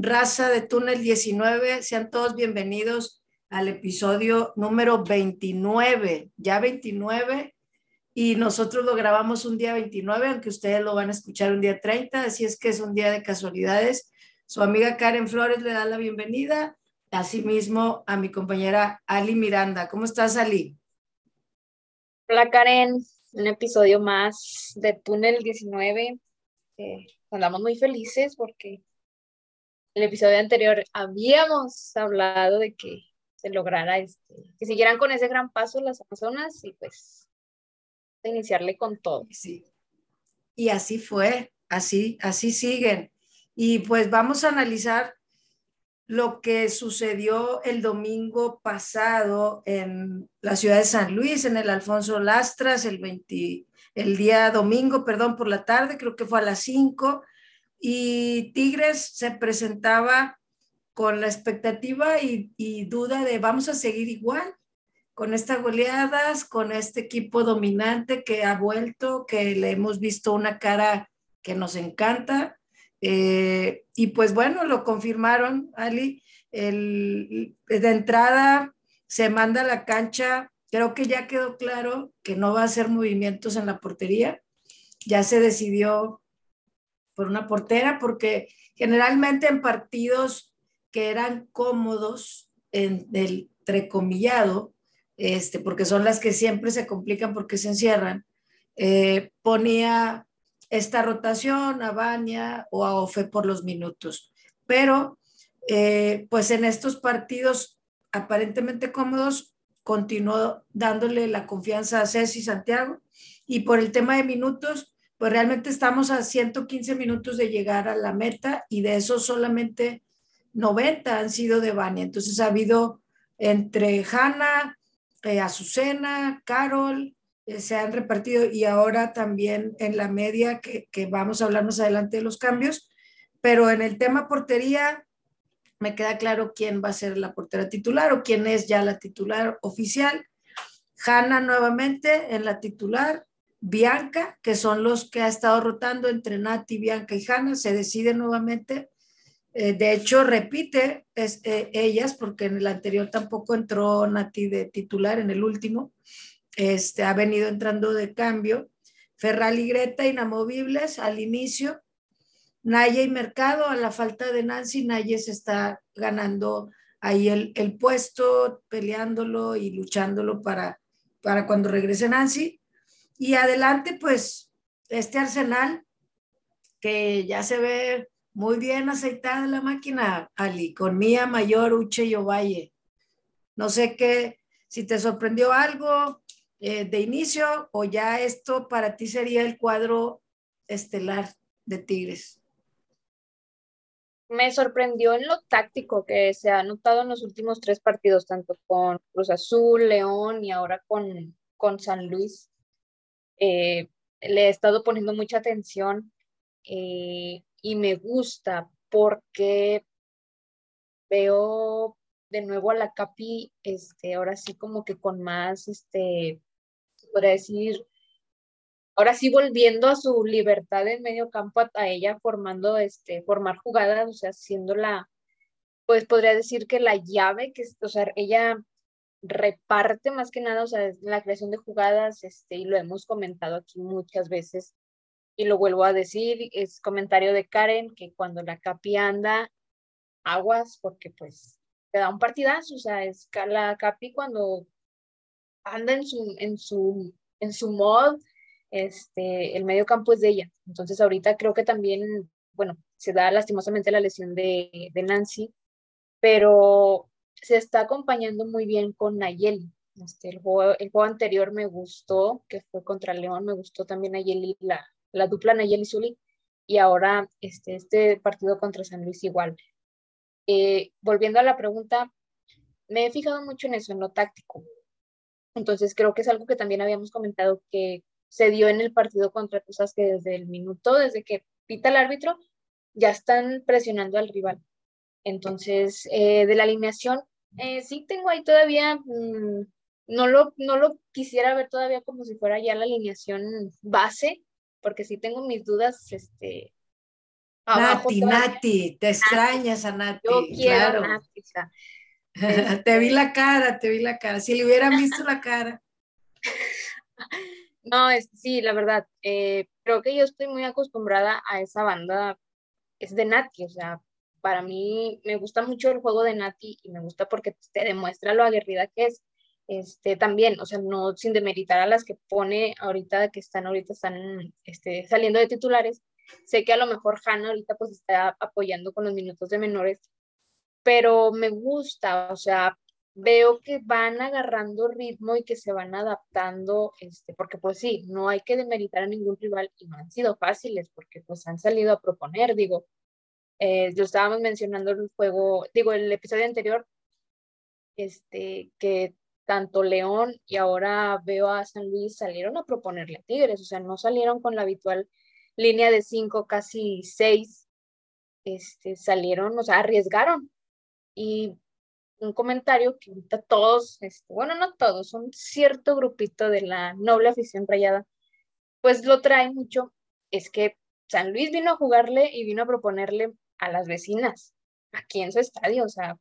¿Qué tal, raza de Túnel 19? Sean todos bienvenidos al episodio número 29, ya 29, y nosotros lo grabamos un día 29, aunque ustedes lo van a escuchar un día 30, así es que es un día de casualidades. Su amiga Karen Flores le da la bienvenida, asimismo a mi compañera Ali Miranda. ¿Cómo estás, Ali? Hola, Karen. Un episodio más de Túnel 19. Eh, andamos muy felices porque el episodio anterior habíamos hablado de que se lograra este, que siguieran con ese gran paso las Amazonas y pues iniciarle con todo. Sí. Y así fue, así, así siguen. Y pues vamos a analizar lo que sucedió el domingo pasado en la ciudad de San Luis, en el Alfonso Lastras, el, 20, el día domingo, perdón, por la tarde, creo que fue a las 5, y Tigres se presentaba con la expectativa y, duda de vamos a seguir igual con estas goleadas, con este equipo dominante que ha vuelto, que le hemos visto una cara que nos encanta. Eh, y pues bueno, lo confirmaron, Ali. El, de entrada se manda a la cancha, creo que ya quedó claro que no va a hacer movimientos en la portería. Ya se decidió por una portera, porque generalmente en partidos que eran cómodos en el trecomillado, este, porque son las que siempre se complican porque se encierran, eh, ponía esta rotación a Bania o a Ofe por los minutos. Pero, eh, pues en estos partidos aparentemente cómodos, continuó dándole la confianza a Ceci Santiago y por el tema de minutos, pues realmente estamos a 115 minutos de llegar a la meta y de esos solamente 90 han sido de Bania. Entonces ha habido entre Hanna, eh, Azucena, Carol, eh, se han repartido y ahora también en la media, que, que vamos a hablar más adelante de los cambios, pero en el tema portería me queda claro quién va a ser la portera titular o quién es ya la titular oficial. Hanna nuevamente en la titular, Bianca, que son los que ha estado rotando entre Nati, Bianca y Hanna, se decide nuevamente. Eh, de hecho, repite es, eh, ellas, porque en el anterior tampoco entró Nati de titular, en el último. Este, ha venido entrando de cambio. Ferral y Greta inamovibles al inicio. Naya y Mercado, a la falta de Nancy, Naya se está ganando ahí el, el puesto, peleándolo y luchándolo para, para cuando regrese Nancy. Y adelante, pues, este arsenal que ya se ve muy bien aceitada la máquina, Ali, con Mía Mayor, Uche y Ovalle. No sé qué, si te sorprendió algo eh, de inicio o ya esto para ti sería el cuadro estelar de Tigres. Me sorprendió en lo táctico que se ha notado en los últimos tres partidos, tanto con Cruz Azul, León y ahora con, con San Luis. Eh, le he estado poniendo mucha atención eh, y me gusta porque veo de nuevo a la Capi, este, ahora sí como que con más, este, podría decir, ahora sí volviendo a su libertad en medio campo a, ella formando, este, formar jugadas, o sea, siendo la, pues podría decir que la llave, que, o sea, ella reparte más que nada, o sea, la creación de jugadas, este, y lo hemos comentado aquí muchas veces, y lo vuelvo a decir, es comentario de Karen, que cuando la Capi anda, aguas, porque pues te da un partidazo, o sea, es la Capi cuando anda en su, en su, en su mod, este, el medio campo es de ella. Entonces ahorita creo que también, bueno, se da lastimosamente la lesión de, de Nancy, pero se está acompañando muy bien con Nayeli. Este, el, juego, el juego anterior me gustó, que fue contra León, me gustó también Nayeli, la, la dupla Nayeli Zuli, y ahora este, este partido contra San Luis igual. Eh, volviendo a la pregunta, me he fijado mucho en eso, en lo táctico. Entonces creo que es algo que también habíamos comentado que se dio en el partido contra Tuzas, que desde el minuto, desde que pita el árbitro, ya están presionando al rival. Entonces, eh, de la alineación, eh, sí tengo ahí todavía, mm, no, lo, no lo quisiera ver todavía como si fuera ya la alineación base, porque sí tengo mis dudas, este, Nati, Nati, te extrañas a Nati. Yo quiero Nati. te vi la cara, te vi la cara. Si le hubieran visto la cara. No, es, sí, la verdad, eh, creo que yo estoy muy acostumbrada a esa banda, es de Nati, o sea, para mí me gusta mucho el juego de Nati y me gusta porque te demuestra lo aguerrida que es. Este, también, o sea, no sin demeritar a las que pone ahorita, que están ahorita, están este, saliendo de titulares. Sé que a lo mejor Hannah ahorita pues está apoyando con los minutos de menores, pero me gusta, o sea, veo que van agarrando ritmo y que se van adaptando, este, porque pues sí, no hay que demeritar a ningún rival y no han sido fáciles porque pues han salido a proponer, digo, eh, yo estábamos mencionando el juego, digo, el episodio anterior, este, que tanto León y ahora veo a San Luis salieron a proponerle a Tigres, o sea, no salieron con la habitual línea de cinco, casi seis, este, salieron, o sea, arriesgaron. Y un comentario que ahorita todos, este, bueno, no todos, un cierto grupito de la noble afición rayada, pues lo trae mucho, es que San Luis vino a jugarle y vino a proponerle a las vecinas aquí en su estadio, o sea,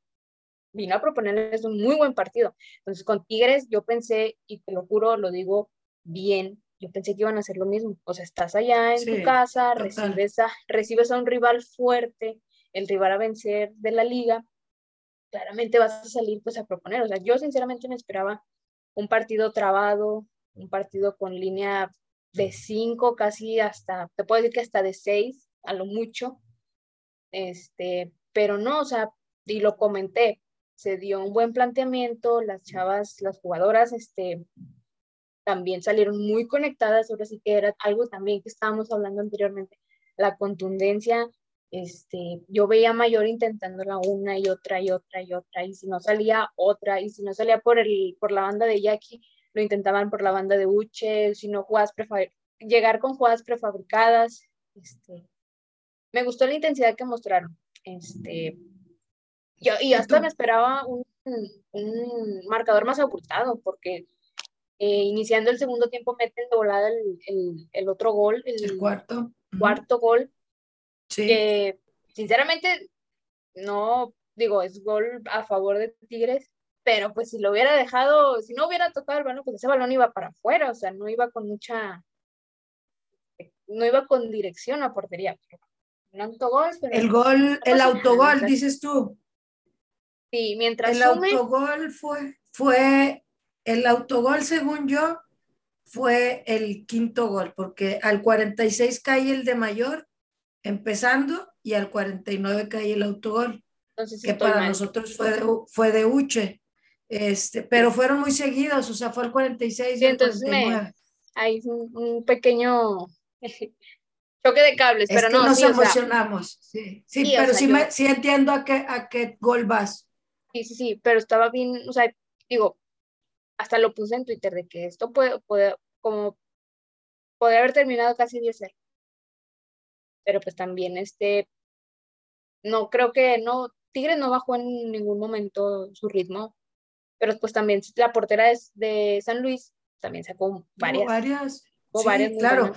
vino a proponerles un muy buen partido. Entonces, con Tigres yo pensé, y te lo juro, lo digo bien, yo pensé que iban a hacer lo mismo. O sea, estás allá en tu casa, recibes a, recibes a un rival fuerte, el rival a vencer de la liga, claramente vas a salir pues a proponer. O sea, yo sinceramente me esperaba un partido trabado, un partido con línea de cinco, casi hasta, te puedo decir que hasta de seis, a lo mucho, este, pero no, o sea, y lo comenté, se dio un buen planteamiento, las chavas, las jugadoras, este, también salieron muy conectadas, ahora sí que era algo también que estábamos hablando anteriormente, la contundencia, este, yo veía Mayor intentándola una y otra y otra y otra, y si no salía otra, y si no salía por, el, por la banda de Jackie, lo intentaban por la banda de Uche, si no jugadas llegar con jugadas prefabricadas, este, me gustó la intensidad que mostraron. Este, yo, y hasta me esperaba un, un marcador más ocultado, porque eh, iniciando el segundo tiempo meten de volada el, el, el otro gol, el, cuarto. cuarto gol. Sí. Que sinceramente no, digo, es gol a favor de Tigres, pero pues si lo hubiera dejado, si no hubiera tocado el balón, pues ese balón iba para afuera, o sea, no iba con mucha, no iba con dirección a portería. Un autogol. el gol, el autogol, dices tú. Sí, mientras el autogol fue, fue, el autogol según yo, fue el quinto gol, porque al 46 cae el de mayor, empezando, y al 49 cae el autogol, Entonces, que para nosotros fue de, fue de Uche. Este, pero fueron muy seguidos, o sea, fue el 46 y el entonces 49. hay un, pequeño choque de cables, pero no. Nos emocionamos, sí, sí, pero sí, me, sí, entiendo a qué, a qué gol vas. Sí, sí, sí, pero estaba bien, o sea, digo, hasta lo puse en Twitter de que esto puede, puede como, puede haber terminado casi 10 0 Pero pues también este, no creo que, no, Tigres no bajó en ningún momento su ritmo, pero pues también la portera es de San Luis también sacó varias. varias. varias claro.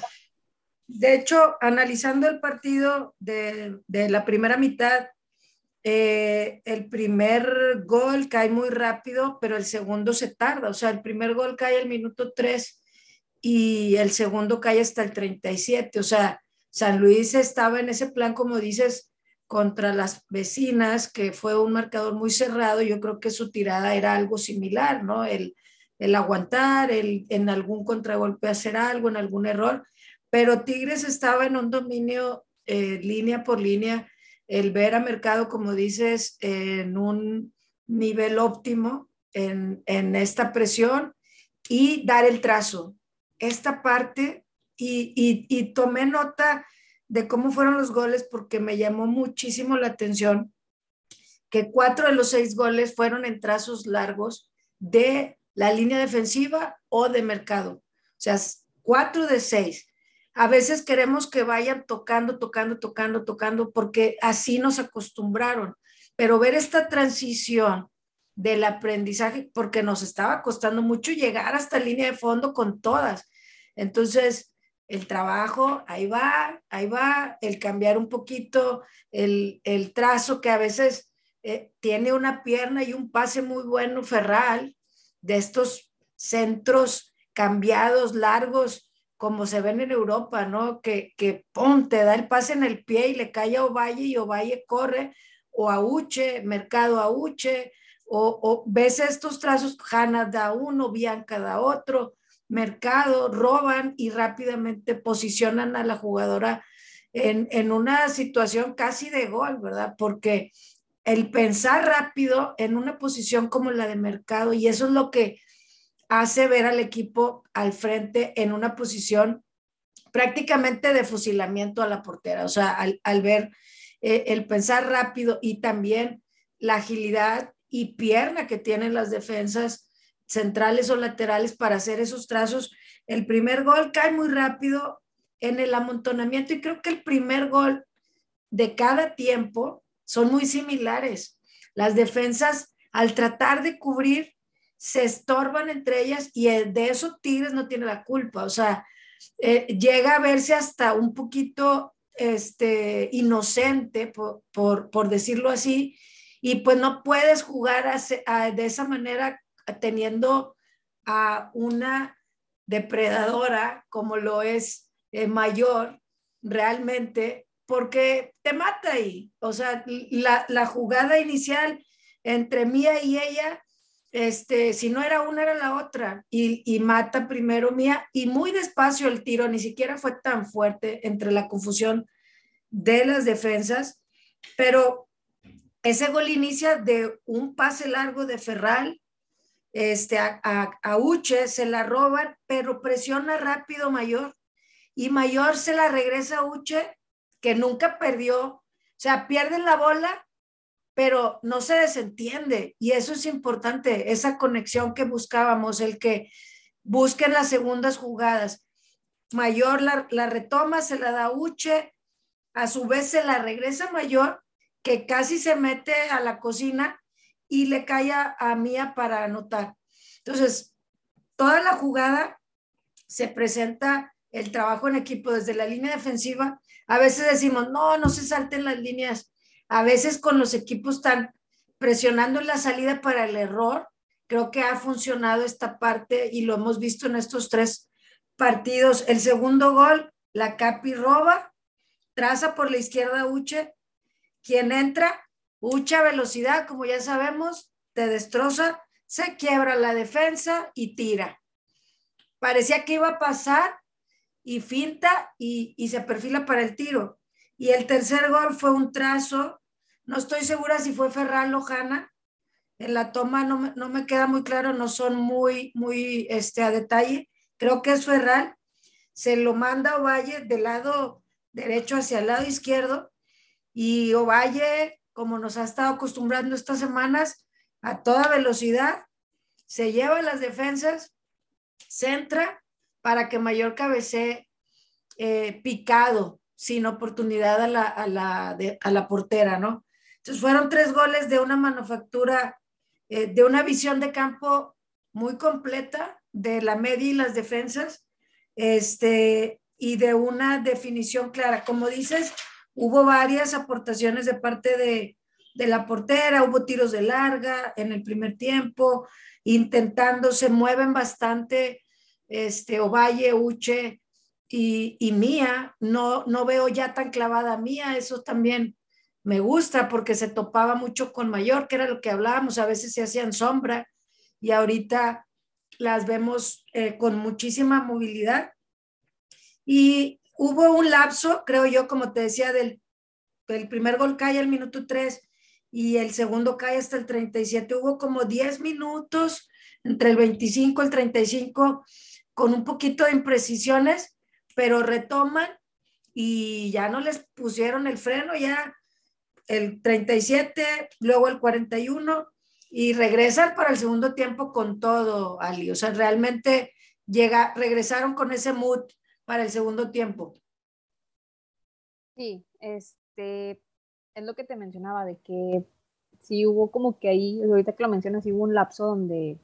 De hecho, analizando el partido de, de la primera mitad, eh, el primer gol cae muy rápido, pero el segundo se tarda. O sea, el primer gol cae al minuto 3 y el segundo cae hasta el 37. O sea, San Luis estaba en ese plan, como dices, contra las vecinas, que fue un marcador muy cerrado. Yo creo que su tirada era algo similar, ¿no? El, el aguantar, el en algún contragolpe hacer algo, en algún error. Pero Tigres estaba en un dominio eh, línea por línea el ver a mercado, como dices, en un nivel óptimo en, esta presión y dar el trazo. Esta parte, y, tomé nota de cómo fueron los goles porque me llamó muchísimo la atención que cuatro de los seis goles fueron en trazos largos de la línea defensiva o de mercado. O sea, cuatro de seis a veces queremos que vayan tocando, tocando, tocando, tocando, porque así nos acostumbraron. Pero ver esta transición del aprendizaje, porque nos estaba costando mucho llegar hasta línea de fondo con todas. Entonces, el trabajo, ahí va, ahí va, el cambiar un poquito el, trazo que a veces eh, tiene una pierna y un pase muy bueno, Ferral, de estos centros cambiados, largos, como se ven en Europa, ¿no? Que, que pum, te da el pase en el pie y le cae a Ovalle y Ovalle corre, o a Uche, Mercado a Uche, o, ves estos trazos, Hanna da uno, Bianca da otro, Mercado, roban y rápidamente posicionan a la jugadora en, en una situación casi de gol, ¿verdad? Porque el pensar rápido en una posición como la de Mercado, y eso es lo que hace ver al equipo al frente en una posición prácticamente de fusilamiento a la portera, o sea, al, ver eh, el pensar rápido y también la agilidad y pierna que tienen las defensas centrales o laterales para hacer esos trazos. El primer gol cae muy rápido en el amontonamiento y creo que el primer gol de cada tiempo son muy similares. Las defensas, al tratar de cubrir, se estorban entre ellas y de eso Tigres no tiene la culpa. O sea, eh, llega a verse hasta un poquito este, inocente, por, por, decirlo así, y pues no puedes jugar de esa manera teniendo a una depredadora como lo es eh, mayor realmente, porque te mata ahí. O sea, la, la jugada inicial entre Mía y ella este, si no era una, era la otra, y, mata primero Mía, y muy despacio el tiro, ni siquiera fue tan fuerte entre la confusión de las defensas, pero ese gol inicia de un pase largo de Ferral, este, a, a, Uche, se la roban, pero presiona rápido Mayor, y Mayor se la regresa a Uche, que nunca perdió, o sea, pierden la bola pero no se desentiende y eso es importante, esa conexión que buscábamos, el que busquen las segundas jugadas. Mayor la, retoma, se la da Uche, a su vez se la regresa Mayor, que casi se mete a la cocina y le cae a, a Mía para anotar. Entonces, toda la jugada se presenta el trabajo en equipo desde la línea defensiva. A veces decimos, no, no se salten las líneas a veces con los equipos están presionando en la salida para el error. Creo que ha funcionado esta parte y lo hemos visto en estos tres partidos. El segundo gol, la Capi roba, traza por la izquierda Uche, quien entra, Ucha velocidad, como ya sabemos, te destroza, se quiebra la defensa y tira. Parecía que iba a pasar y finta y se perfila para el tiro. Y el tercer gol fue un trazo no estoy segura si fue Ferran Lojana. En la toma no me, no me queda muy claro, no son muy, muy este, a detalle. Creo que es Ferran. Se lo manda Ovalle del lado derecho hacia el lado izquierdo. Y Ovalle, como nos ha estado acostumbrando estas semanas, a toda velocidad, se lleva las defensas, centra para que Mayor cabecee eh, picado, sin oportunidad a la, a la, a la portera, ¿no? Entonces fueron tres goles de una manufactura, eh, de una visión de campo muy completa de la media y las defensas, este, y de una definición clara. Como dices, hubo varias aportaciones de parte de, de la portera, hubo tiros de larga en el primer tiempo, intentando, se mueven bastante, este, Ovalle, Uche y, y Mía, no, no veo ya tan clavada Mía, eso también me gusta porque se topaba mucho con mayor, que era lo que hablábamos, a veces se hacían sombra y ahorita las vemos eh, con muchísima movilidad. Y hubo un lapso, creo yo, como te decía, del, el primer gol cae al minuto 3 y el segundo cae hasta el 37. Hubo como 10 minutos entre el 25 y el 35 con un poquito de imprecisiones, pero retoman y ya no les pusieron el freno, ya el 37, luego el 41 y regresan para el segundo tiempo con todo, Ali. O sea, realmente llega, regresaron con ese mood para el segundo tiempo. Sí, este, es lo que te mencionaba, de que sí hubo como que ahí, ahorita que lo mencionas, sí hubo un lapso donde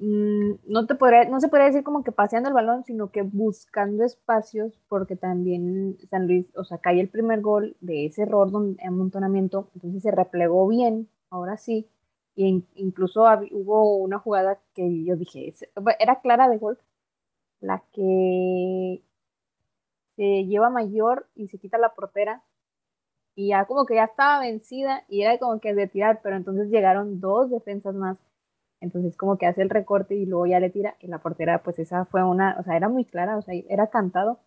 no, te podría, no se podría decir como que paseando el balón, sino que buscando espacios, porque también San Luis, o sea, cae el primer gol de ese error donde amontonamiento, entonces se replegó bien, ahora sí, y incluso hubo una jugada que yo dije, era clara de gol, la que se lleva mayor y se quita la portera y ya como que ya estaba vencida y era como que de tirar, pero entonces llegaron dos defensas más. Entonces como que hace el recorte y luego ya le tira y la portera pues esa fue una, o sea, era muy clara, o sea, era cantado.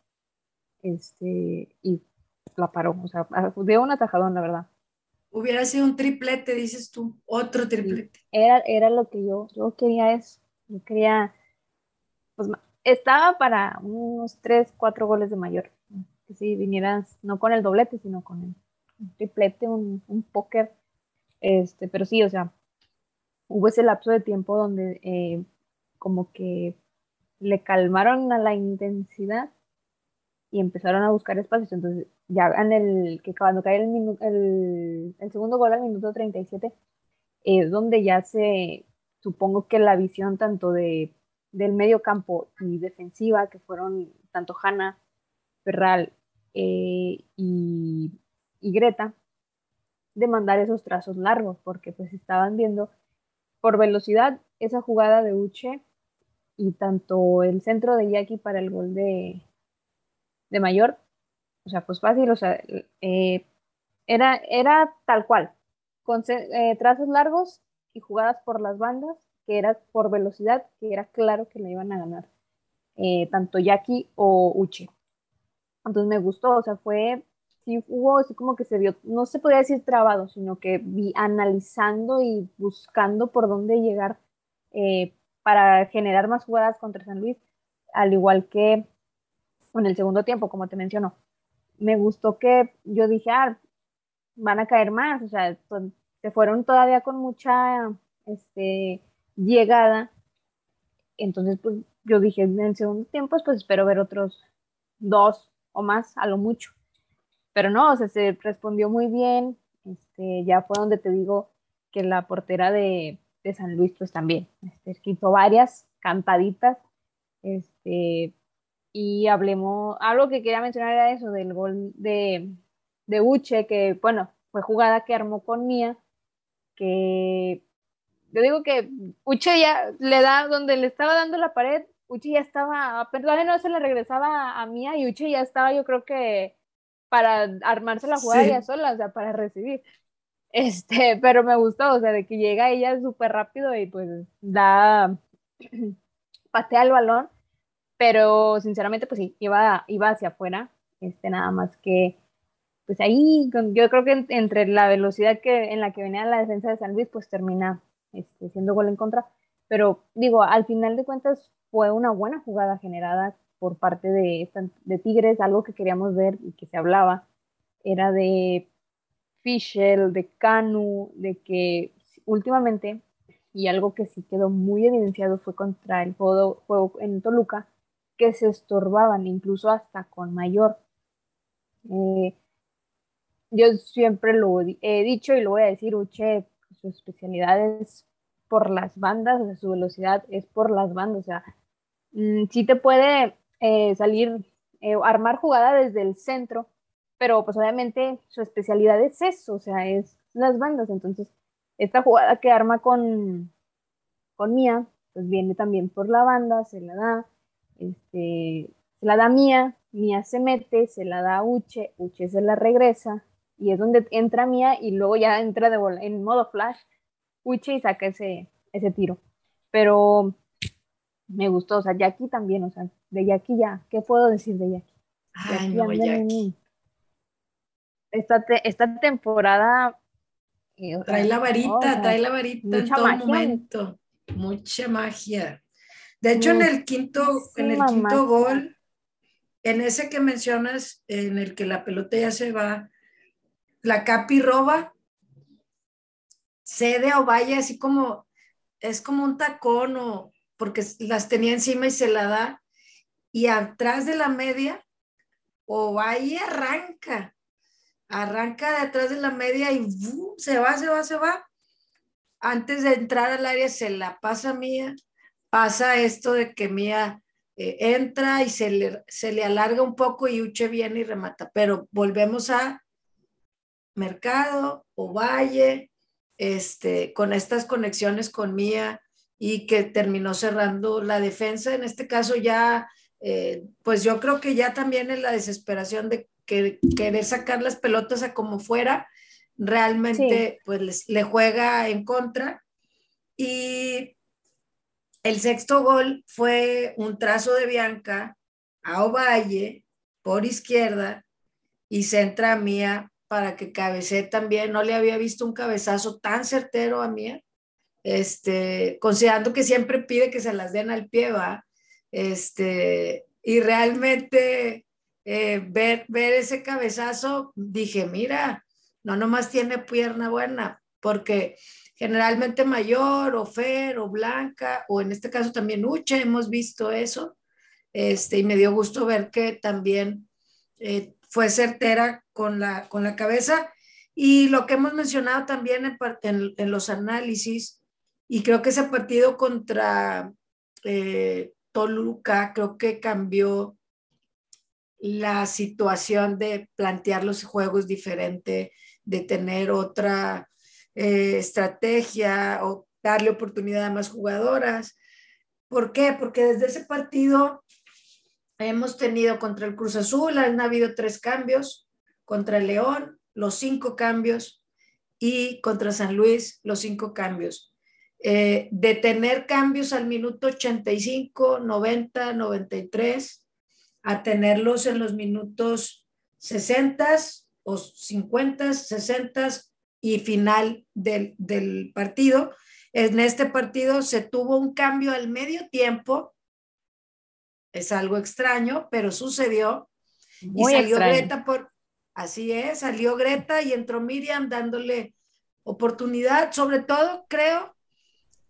Este, y la paró, o sea, dio un atajadón, la verdad. Hubiera sido un triplete, dices tú, otro triplete. Era, era lo que yo, yo quería eso, yo quería, pues estaba para unos tres, cuatro goles de mayor. Que si vinieras, no con el doblete, sino con el un triplete, un, un póker. Este, pero sí, o sea, hubo ese lapso de tiempo donde eh, como que le calmaron a la intensidad y empezaron a buscar espacios. Entonces, ya en el que cuando cae el, el, el segundo gol al minuto 37, es donde ya se, supongo que la visión tanto de, del medio campo y defensiva, que fueron tanto Hanna, Ferral eh, y y Greta de mandar esos trazos largos, porque pues estaban viendo por velocidad esa jugada de Uche y tanto el centro de Jackie para el gol de, de Mayor, o sea, pues fácil, o sea, eh, era, era tal cual, con eh, trazos largos y jugadas por las bandas, que era por velocidad, que era claro que le iban a ganar, eh, tanto Jackie o Uche. Entonces me gustó, o sea, fue sí hubo así como que se vio, no se podía decir trabado, sino que vi analizando y buscando por dónde llegar eh, para generar más jugadas contra San Luis, al igual que en el segundo tiempo, como te menciono. Me gustó que yo dije, ah, van a caer más, o sea, se fueron todavía con mucha este, llegada. Entonces, pues yo dije, en el segundo tiempo, pues espero ver otros dos o más, a lo mucho. Pero no, o sea, se respondió muy bien. Este, ya fue donde te digo que la portera de, de San Luis, pues también, este, hizo varias cantaditas. Este, y hablemos, algo que quería mencionar era eso del gol de, de Uche, que bueno, fue jugada que armó con Mía, que yo digo que Uche ya le da, donde le estaba dando la pared, Uche ya estaba, perdón, no se le regresaba a Mía y Uche ya estaba, yo creo que para armarse la jugada ella sola, o sea, para recibir. Este, pero me gustó, o sea, de que llega ella súper rápido y pues da, patea el balón, pero sinceramente pues sí, iba, iba hacia afuera, este, nada más que, pues ahí, yo creo que entre la velocidad que, en la que venía la defensa de San Luis, pues termina este, siendo gol en contra, pero digo, al final de cuentas fue una buena jugada generada por parte de, de Tigres, algo que queríamos ver y que se hablaba, era de Fischel, de Canu, de que últimamente, y algo que sí quedó muy evidenciado fue contra el juego, juego en Toluca, que se estorbaban, incluso hasta con mayor. Eh, yo siempre lo he dicho y lo voy a decir, Uche, su especialidad es por las bandas, su velocidad es por las bandas, o sea, mm, sí te puede eh, salir, eh, armar jugada desde el centro, pero pues obviamente su especialidad es eso, o sea, es las bandas. Entonces, esta jugada que arma con, con Mía, pues viene también por la banda, se la da, este, se la da Mía, Mía se mete, se la da Uche, Uche se la regresa, y es donde entra Mía y luego ya entra de en modo flash Uche y saca ese, ese tiro. Pero me gustó, o sea, Jackie también, o sea, de Jackie ya, ¿qué puedo decir de Jackie? Ay, no, Jackie. Esta, esta temporada... Trae la varita, trae la varita en todo momento, mucha magia. De hecho, en el quinto, en el quinto gol, en ese que mencionas, en el que la pelota ya se va, la Capi roba, cede o vaya así como, es como un tacón o, porque las tenía encima y se la da, y atrás de la media, o arranca, arranca de atrás de la media y se va, se va, se va. Antes de entrar al área se la pasa mía, pasa esto de que Mía eh, entra y se le, se le alarga un poco y Uche viene y remata, pero volvemos a Mercado o Valle, este, con estas conexiones con Mía y que terminó cerrando la defensa, en este caso ya, eh, pues yo creo que ya también en la desesperación de que, querer sacar las pelotas a como fuera, realmente pues le juega en contra. Y el sexto gol fue un trazo de Bianca a Ovalle por izquierda y centra a Mía para que cabecee también. No le había visto un cabezazo tan certero a Mía, este, considerando que siempre pide que se las den al pie, va. Este, y realmente eh, ver, ver ese cabezazo, dije, mira, no nomás tiene pierna buena, porque generalmente mayor o Fer o Blanca o en este caso también Uche, hemos visto eso. Este, y me dio gusto ver que también eh, fue certera con la, con la cabeza. Y lo que hemos mencionado también en, en, los análisis, y creo que ese partido contra eh, Toluca, creo que cambió la situación de plantear los juegos diferente, de tener otra eh, estrategia o darle oportunidad a más jugadoras. ¿Por qué? Porque desde ese partido hemos tenido contra el Cruz Azul, han habido tres cambios, contra el León, los cinco cambios, y contra San Luis, los cinco cambios. Eh, de tener cambios al minuto 85, 90, 93, a tenerlos en los minutos 60 o 50, 60 y final del, del partido. En este partido se tuvo un cambio al medio tiempo. Es algo extraño, pero sucedió. y salió Greta por, así es, salió Greta y entró Miriam dándole oportunidad, sobre todo creo,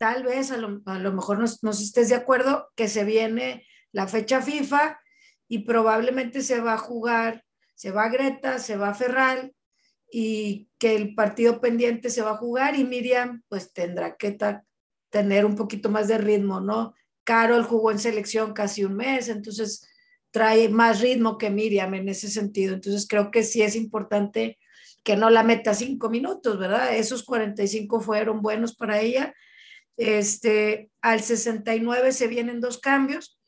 tal vez a lo, mejor nos, estés de acuerdo, que se viene la fecha FIFA y probablemente se va a jugar, se va Greta, se va Ferral, y que el partido pendiente se va a jugar y Miriam pues tendrá que tener un poquito más de ritmo, ¿no? Carol jugó en selección casi un mes, entonces trae más ritmo que Miriam en ese sentido. Entonces creo que sí es importante que no la meta cinco minutos, ¿verdad? Esos 45 fueron buenos para ella. Este, al 69 se vienen dos cambios,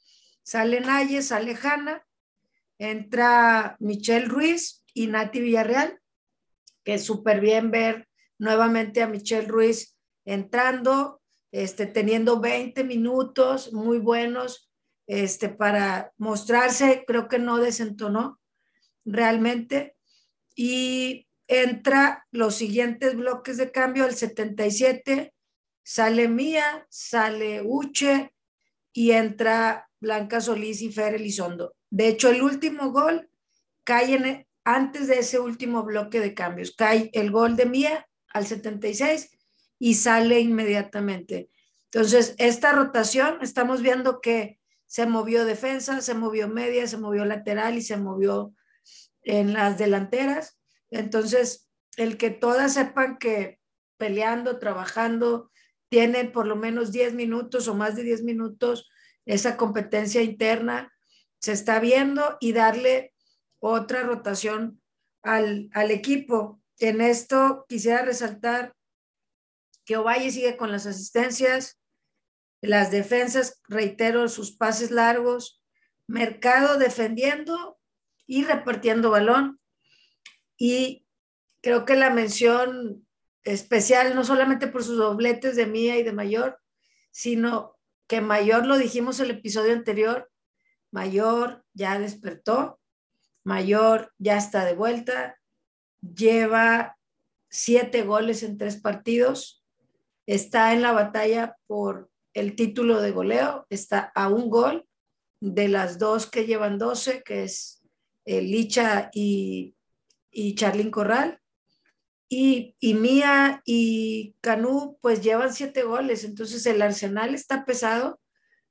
sale Naye, sale Hanna, entra Michelle Ruiz y Nati Villarreal que súper bien ver nuevamente a Michelle Ruiz entrando, este, teniendo 20 minutos muy buenos este, para mostrarse, creo que no desentonó realmente. Y entra los siguientes bloques de cambio, el 77, sale Mía, sale Uche y entra Blanca Solís y Fer Elizondo. De hecho, el último gol cae en, antes de ese último bloque de cambios. Cae el gol de Mía al 76 y sale inmediatamente. Entonces, esta rotación, estamos viendo que se movió defensa, se movió media, se movió lateral y se movió en las delanteras. Entonces, el que todas sepan que peleando, trabajando, tienen por lo menos 10 minutos o más de 10 minutos esa competencia interna, se está viendo y darle otra rotación al, equipo. En esto quisiera resaltar que Ovalle sigue con las asistencias, las defensas, reitero, sus pases largos, Mercado defendiendo y repartiendo balón. Y creo que la mención especial, no solamente por sus dobletes de Mía y de Mayor, sino que Mayor, lo dijimos el episodio anterior, Mayor ya despertó, Mayor ya está de vuelta, lleva siete goles en tres partidos, está en la batalla por el título de goleo, está a un gol de las dos que llevan 12, que es eh, Licha y, y Charlín Corral. Y, y, Mía y Canú pues llevan siete goles, entonces el arsenal está pesado,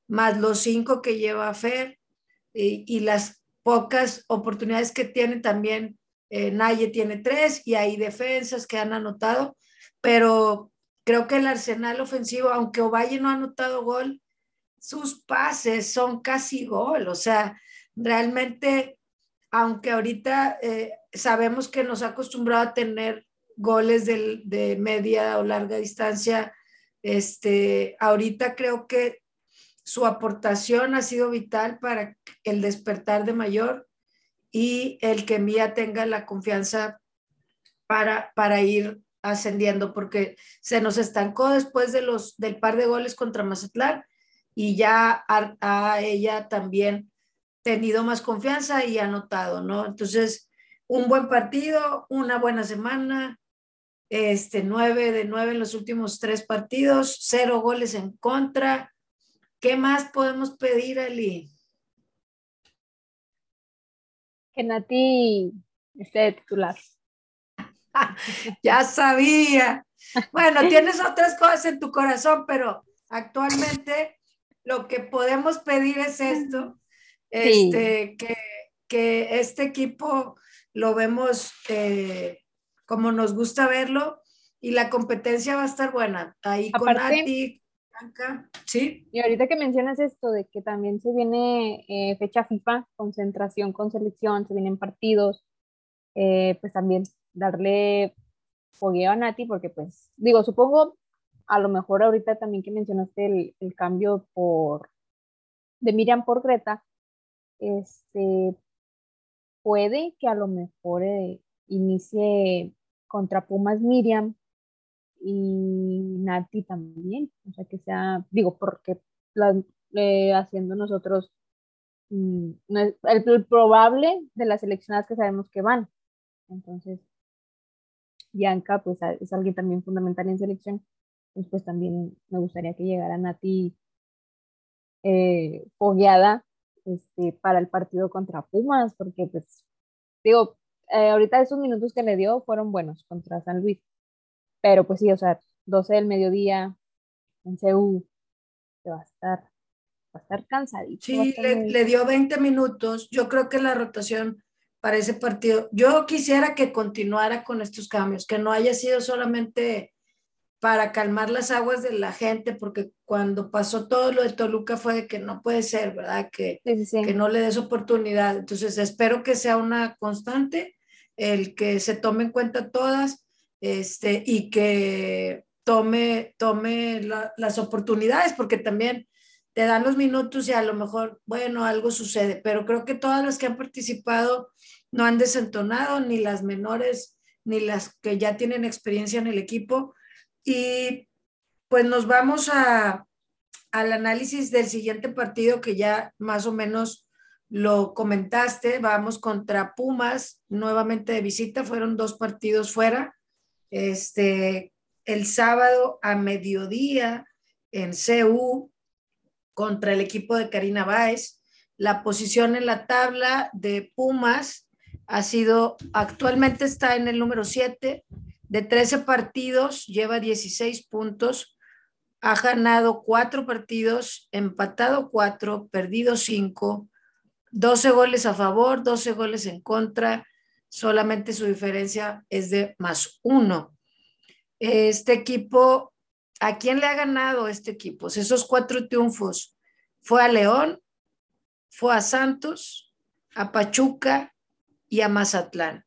más los cinco que lleva Fer y, y las pocas oportunidades que tiene también. Eh, Naye tiene tres y hay defensas que han anotado, pero creo que el arsenal ofensivo, aunque Ovalle no ha anotado gol, sus pases son casi gol, o sea, realmente, aunque ahorita eh, sabemos que nos ha acostumbrado a tener goles de, de media o larga distancia, este, ahorita creo que su aportación ha sido vital para el despertar de mayor y el que Mía tenga la confianza para, para ir ascendiendo, porque se nos estancó después de los, del par de goles contra Mazatlán y ya ha, ella también tenido más confianza y ha notado, ¿no? Entonces, un buen partido, una buena semana, este, nueve de nueve en los últimos tres partidos, cero goles en contra. ¿Qué más podemos pedir, Eli? Que Nati esté titular. ya sabía. Bueno, tienes otras cosas en tu corazón, pero actualmente lo que podemos pedir es esto, este, que, que, este equipo lo vemos eh, como nos gusta verlo y la competencia va a estar buena. Ahí con Ati, Blanca, ¿sí? Y ahorita que mencionas esto de que también se viene eh, fecha FIFA, concentración con selección, se vienen partidos, eh, pues también darle fogueo a Nati, porque pues, digo, supongo, a lo mejor ahorita también que mencionaste el, cambio por, de Miriam por Greta, este, puede que a lo mejor eh, inicie contra Pumas Miriam y Nati también, o sea que sea, digo, porque eh, haciendo nosotros mm, el, probable de las seleccionadas que sabemos que van. Entonces, Bianca, pues es alguien también fundamental en selección. Pues, pues también me gustaría que llegara Nati eh, fogueada este, para el partido contra Pumas, porque pues, digo, eh, ahorita esos minutos que le dio fueron buenos contra San Luis. Pero pues sí, o sea, 12 del mediodía en CU, va a estar, va a estar cansadito. Sí, le, le, dio 20 minutos. Yo creo que la rotación para ese partido. Yo quisiera que continuara con estos cambios, que no haya sido solamente para calmar las aguas de la gente, porque cuando pasó todo lo de Toluca fue de que no puede ser, ¿verdad? Que, que no le des oportunidad. Entonces, espero que sea una constante, el que se tome en cuenta todas este, y que tome, tome las oportunidades, porque también te dan los minutos y a lo mejor, bueno, algo sucede, pero creo que todas las que han participado no han desentonado, ni las menores, ni las que ya tienen experiencia en el equipo. Y pues nos vamos a, al análisis del siguiente partido que ya más o menos lo comentaste. Vamos contra Pumas, nuevamente de visita, fueron dos partidos fuera. Este, el sábado a mediodía en CU contra el equipo de Karina Báez. La posición en la tabla de Pumas ha sido, actualmente está en el número 7, de 13 partidos, lleva 16 puntos, ha ganado 4 partidos, empatado 4, perdido 5, 12 goles a favor, 12 goles en contra, solamente su diferencia es de más 1. Este equipo, ¿a quién le ha ganado este equipo? Esos cuatro triunfos, fue a León, fue a Santos, a Pachuca, y a Mazatlán.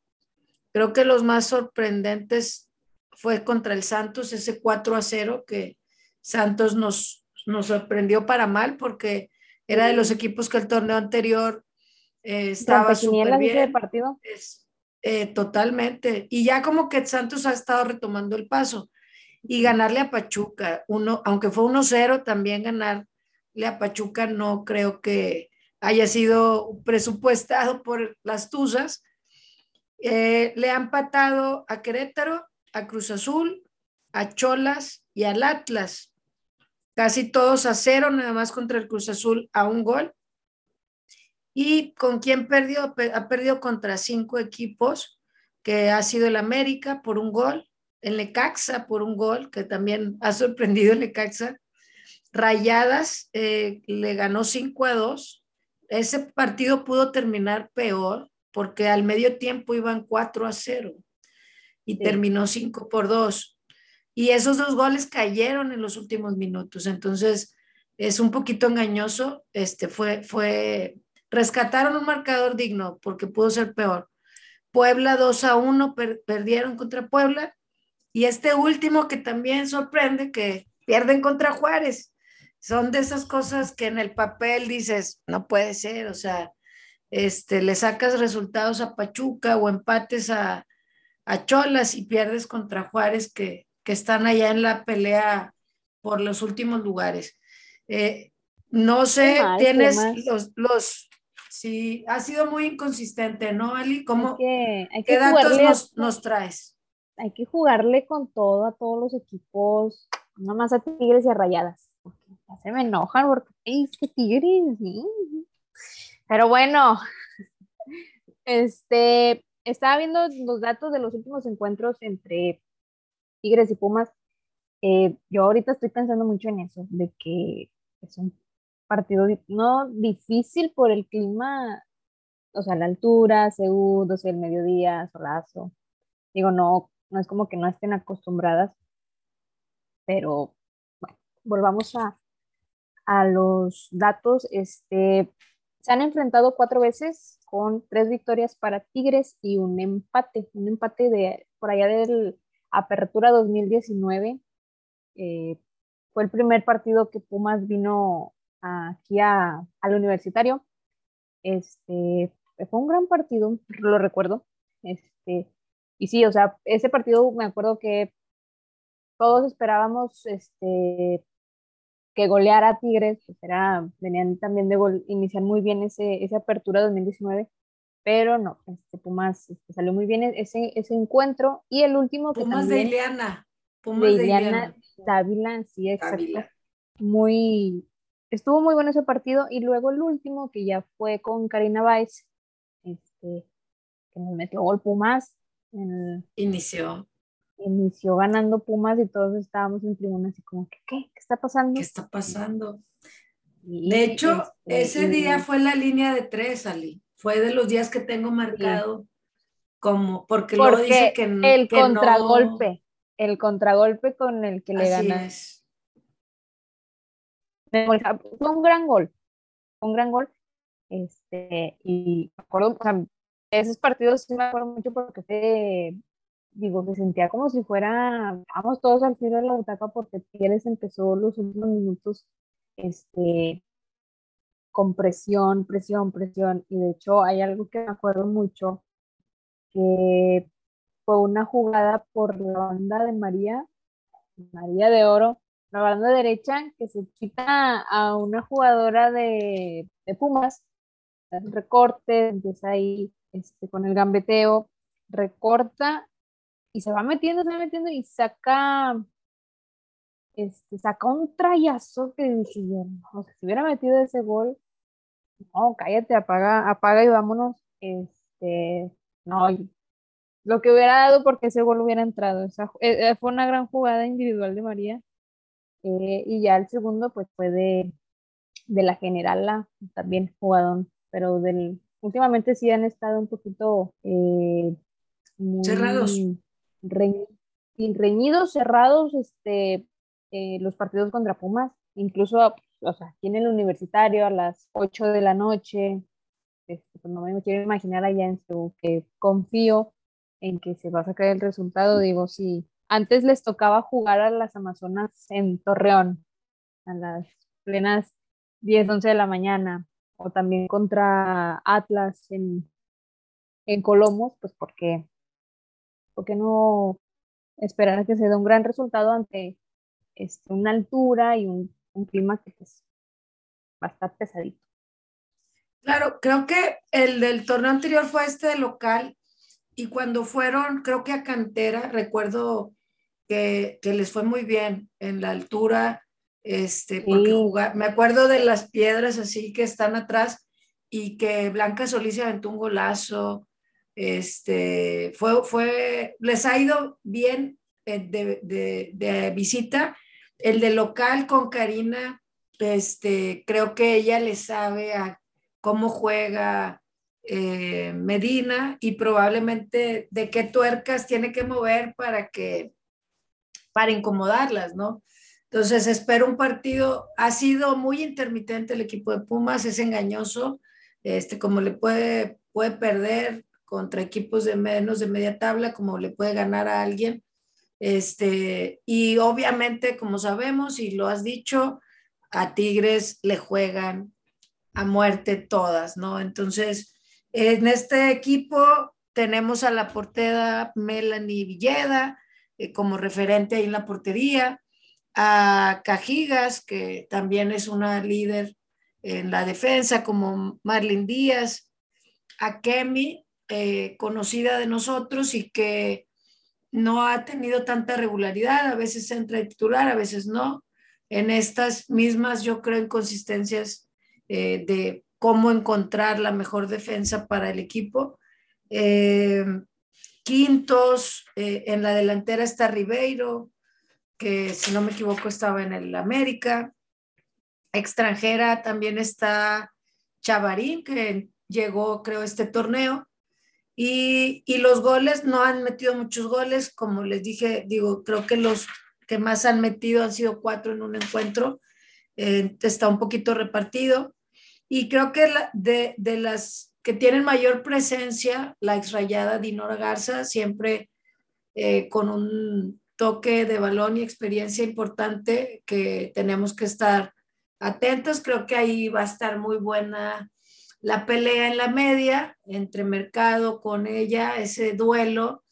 Creo que los más sorprendentes fue contra el Santos, ese 4 a 0 que Santos nos, nos sorprendió para mal porque era de los equipos que el torneo anterior eh, estaba súper bien. De partido? Eh, totalmente. Y ya como que Santos ha estado retomando el paso y ganarle a Pachuca, uno, aunque fue 1-0, también ganarle a Pachuca no creo que, haya sido presupuestado por las Tuzas. Eh, le han patado a Querétaro, a Cruz Azul, a Cholas y al Atlas. Casi todos a cero, nada más contra el Cruz Azul a un gol. ¿Y con quién perdió? Ha perdido contra cinco equipos, que ha sido el América por un gol, el Necaxa por un gol, que también ha sorprendido el Necaxa. Rayadas eh, le ganó 5 a 2 ese partido pudo terminar peor porque al medio tiempo iban 4 a 0 y terminó 5 por 2. Y esos dos goles cayeron en los últimos minutos. Entonces, es un poquito engañoso. Este fue, fue, rescataron un marcador digno porque pudo ser peor. Puebla 2 a 1 perdieron contra Puebla y este último que también sorprende que pierden contra Juárez. Son de esas cosas que en el papel dices, no puede ser, o sea, este, le sacas resultados a Pachuca o empates a, a Cholas y pierdes contra Juárez que, que están allá en la pelea por los últimos lugares. Eh, no sé, tienes los, los, sí, ha sido muy inconsistente, ¿no, Ali? ¿Cómo, ¿Qué datos nos, traes? Hay que jugarle con todo a todos los equipos, no más a Tigres y a Rayadas. Ya se me enojan porque es que Tigres, Pero bueno, este, estaba viendo los datos de los últimos encuentros entre Tigres y Pumas. Eh, yo ahorita estoy pensando mucho en eso, de que es un partido no difícil por el clima, o sea, la altura, Seúl, o sea, el mediodía, solazo. Digo, no, no es como que no estén acostumbradas, pero bueno, volvamos a, a los datos. Este, se han enfrentado cuatro veces con tres victorias para Tigres y un empate, un empate de por allá del Apertura 2019. Eh, fue el primer partido que Pumas vino aquí a, al universitario. Este, fue un gran partido, lo recuerdo. Este, y sí, o sea, ese partido me acuerdo que todos esperábamos este, que goleara a Tigres, pues era, venían también de iniciar muy bien ese, esa apertura 2019, pero no, este, Pumas este, salió muy bien ese, ese encuentro y el último que Pumas de Ileana. Pumas de, Ileana, Dávila, sí, exacto. Muy, estuvo muy bueno ese partido y luego el último que ya fue con Karina Weiss, este, que nos metió gol Pumas. Inició. Inició ganando Pumas y todos estábamos en tribuna así como, ¿qué, qué, qué está pasando? ¿Qué está pasando? de hecho, este, ese día fue la línea de tres, Ali. Fue de los días que tengo marcado como, porque, luego dice que El contragolpe, el contragolpe con el que le gana. Fue un gran gol, un gran gol. Este, y me acuerdo, o sea, esos partidos sí me acuerdo mucho porque fue, digo, que sentía como si fuera, vamos todos al filo de la butaca porque Tigres empezó los últimos minutos, este, con presión, presión, presión. Y de hecho hay algo que me acuerdo mucho, que fue una jugada por la banda de María, María de Oro, la banda derecha, que se quita a una jugadora de, de Pumas, recorte, empieza ahí este, con el gambeteo, recorta y se va metiendo, se va metiendo y saca, este, saca un trayazo que o sea, si hubiera metido ese gol, no, cállate, apaga, apaga y vámonos, este, no, lo que hubiera dado porque ese gol hubiera entrado, esa, eh, eh, fue una gran jugada individual de María, eh, y ya el segundo, pues fue de, la generala, también jugadón, pero del, últimamente sí han estado un poquito eh, cerrados. Reñidos, cerrados, este, eh, los partidos contra Pumas, incluso, o sea, aquí en el universitario a las 8 de la noche, este, pues no me quiero imaginar allá en su, que confío en que se va a sacar el resultado, digo, sí, antes les tocaba jugar a las Amazonas en Torreón, a las plenas 10, 11 de la mañana, o también contra Atlas en, en Colomos, pues porque, porque no esperar a que se dé un gran resultado ante este, una altura y un, clima que pues, va a estar pesadito. Claro, creo que el del torneo anterior fue este de local y cuando fueron, creo que a Cantera, recuerdo que, les fue muy bien en la altura, este, porque jugar, me acuerdo de las piedras así que están atrás y que Blanca Solís aventó un golazo, este, fue, fue, les ha ido bien eh, de, de, visita. El de local con Karina, este, creo que ella le sabe a cómo juega eh, Medina y probablemente de qué tuercas tiene que mover para que para incomodarlas, ¿no? Entonces, espero un partido, ha sido muy intermitente el equipo de Pumas, es engañoso, este, como le puede, puede perder contra equipos de menos de media tabla, como le puede ganar a alguien. Este, y obviamente, como sabemos y lo has dicho, a Tigres le juegan a muerte todas, ¿no? Entonces, en este equipo tenemos a la portera Melanie Villeda eh, como referente ahí en la portería, a Cajigas, que también es una líder en la defensa, como Marlene Díaz, a Kemi, eh, conocida de nosotros y que no ha tenido tanta regularidad, a veces entra de titular, a veces no. En estas mismas, yo creo, inconsistencias eh, de cómo encontrar la mejor defensa para el equipo. Eh, quintos, en la delantera está Ribeiro, que si no me equivoco estaba en el América. Extranjera también está Chavarín, que llegó, creo, este torneo. Y, y, los goles no han metido muchos goles, como les dije, digo, creo que los que más han metido han sido cuatro en un encuentro. Eh, está un poquito repartido. Y creo que de, de, las que tienen mayor presencia, la exrayada Dinora Garza, siempre eh, con un toque de balón y experiencia importante que tenemos que estar atentos. Creo que ahí va a estar muy buena la pelea en la media entre Mercado con ella, ese duelo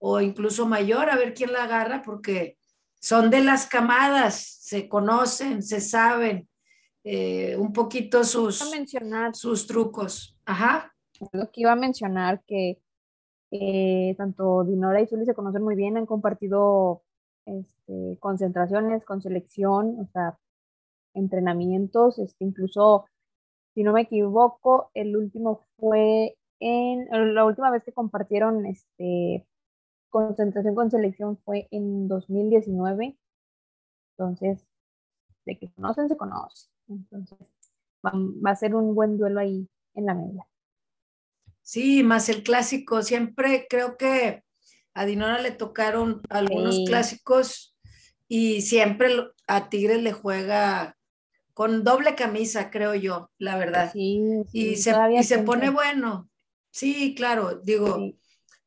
o incluso mayor, a ver quién la agarra, porque son de las camadas, se conocen, se saben eh, un poquito sus, sus trucos. Ajá. Lo que iba a mencionar que eh, tanto Dinora y Zuli se conocen muy bien, han compartido este, concentraciones con selección, o sea, entrenamientos, este, incluso, si no me equivoco, el último fue en, la última vez que compartieron este, concentración con selección fue en 2019, entonces, de que conocen, se conocen, entonces va, va a ser un buen duelo ahí en la media. Sí, más el clásico. Siempre creo que a Dinora le tocaron algunos clásicos y siempre a Tigres le juega con doble camisa, creo yo, la verdad. y se, y se pone bueno. Sí, claro, digo,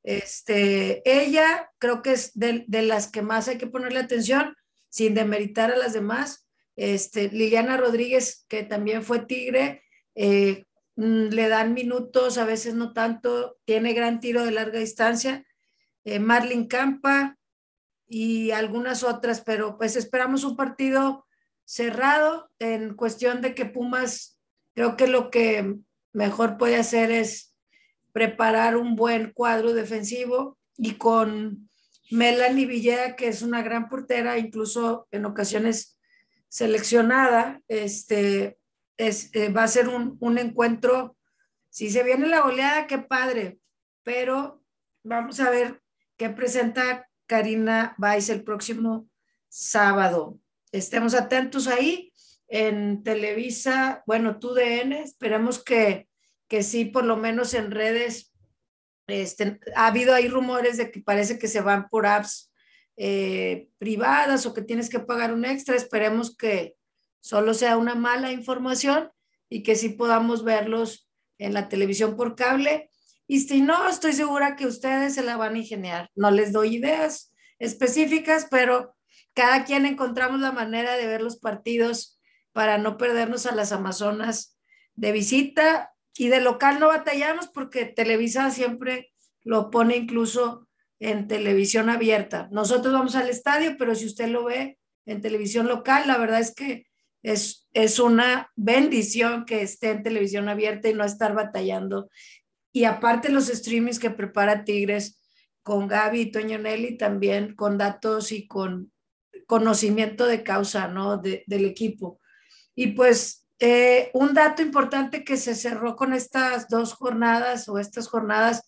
este, ella creo que es de, las que más hay que ponerle atención, sin demeritar a las demás. Este, Liliana Rodríguez, que también fue Tigre, eh, Mm, le dan minutos, a veces no tanto, tiene gran tiro de larga distancia. Eh, Marlin Campa y algunas otras, pero pues esperamos un partido cerrado en cuestión de que Pumas, creo que lo que mejor puede hacer es preparar un buen cuadro defensivo y con Melanie Villeda, que es una gran portera, incluso en ocasiones seleccionada, este, es, eh, va a ser un, un, encuentro, si se viene la goleada, qué padre, pero vamos a ver qué presenta Karina Weiss el próximo sábado. Estemos atentos ahí en Televisa, bueno, TUDN, esperemos que, que sí, por lo menos en redes, este, ha habido ahí rumores de que parece que se van por apps eh, privadas o que tienes que pagar un extra, esperemos que, solo sea una mala información y que sí podamos verlos en la televisión por cable. Y si no, estoy segura que ustedes se la van a ingeniar. No les doy ideas específicas, pero cada quien encontramos la manera de ver los partidos para no perdernos a las Amazonas de visita y de local no batallamos porque Televisa siempre lo pone incluso en televisión abierta. Nosotros vamos al estadio, pero si usted lo ve en televisión local, la verdad es que es, es una bendición que esté en televisión abierta y no estar batallando. Y aparte los streamings que prepara Tigres con Gaby y Toño Nelly también con datos y con conocimiento de causa, ¿no? del equipo. Y pues eh, un dato importante que se cerró con estas dos jornadas o estas jornadas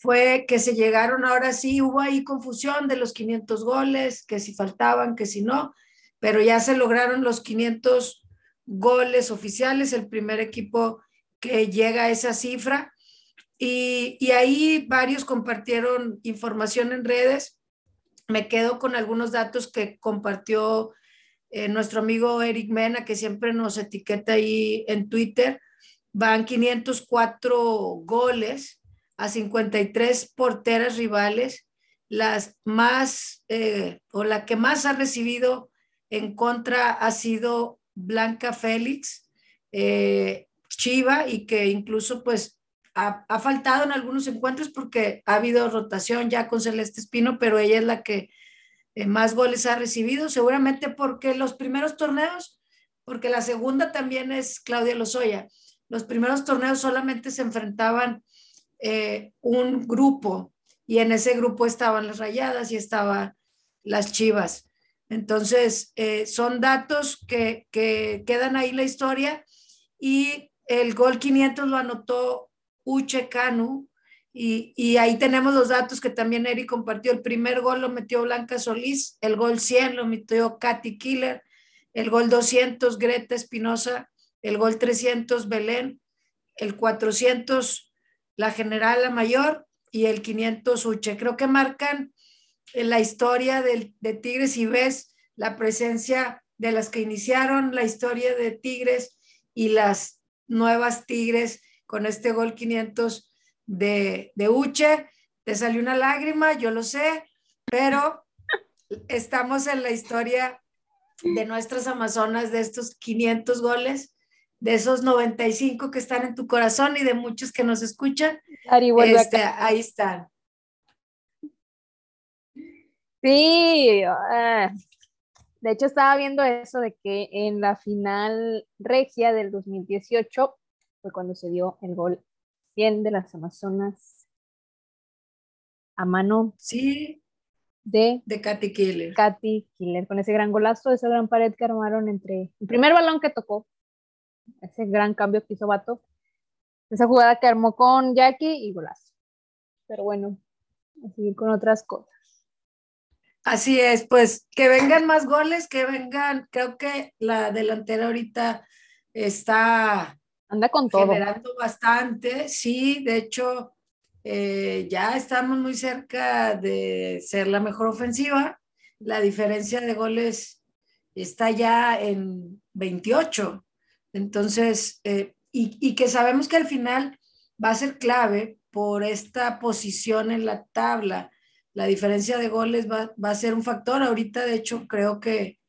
fue que se llegaron, ahora sí, hubo ahí confusión de los 500 goles, que si faltaban, que si no, pero ya se lograron los 500 goles oficiales, el primer equipo que llega a esa cifra. Y, y, ahí varios compartieron información en redes. Me quedo con algunos datos que compartió eh, nuestro amigo Eric Mena, que siempre nos etiqueta ahí en Twitter, van 504 goles a 53 porteras rivales, las más eh, o la que más ha recibido en contra ha sido Blanca Félix, eh, Chiva, y que incluso pues ha, ha, faltado en algunos encuentros porque ha habido rotación ya con Celeste Espino, pero ella es la que eh, más goles ha recibido, seguramente porque los primeros torneos, porque la segunda también es Claudia Lozoya, los primeros torneos solamente se enfrentaban eh, un grupo y en ese grupo estaban las rayadas y estaban las chivas. Entonces, eh, son datos que, que, quedan ahí la historia y el gol 500 lo anotó Uche Canu y, y, ahí tenemos los datos que también Eric compartió. El primer gol lo metió Blanca Solís, el gol 100 lo metió Katy Killer, el gol 200 Greta Espinosa, el gol 300 Belén, el 400 la General La Mayor y el 500 Uche. Creo que marcan la historia de, de Tigres y ves la presencia de las que iniciaron la historia de Tigres y las nuevas Tigres con este gol 500 de, de Uche, te salió una lágrima, yo lo sé, pero estamos en la historia de nuestras Amazonas, de estos 500 goles, de esos 95 que están en tu corazón y de muchos que nos escuchan. Este, ahí están. Sí, ah, de hecho estaba viendo eso de que en la final regia del 2018 fue cuando se dio el gol de las Amazonas a mano. Sí. De, de Katy Killer. Katy Killer, con ese gran golazo, esa gran pared que armaron entre el primer balón que tocó, ese gran cambio que hizo Vato, esa jugada que armó con Jackie y golazo. Pero bueno, a seguir con otras cosas. Así es, pues que vengan más goles, que vengan, creo que la delantera ahorita está Anda con todo. Generando bastante, sí, de hecho, eh, ya estamos muy cerca de ser la mejor ofensiva. La diferencia de goles está ya en 28. Entonces, eh, y, y, que sabemos que al final va a ser clave por esta posición en la tabla. La diferencia de goles va, va a ser un factor. Ahorita, de hecho, creo que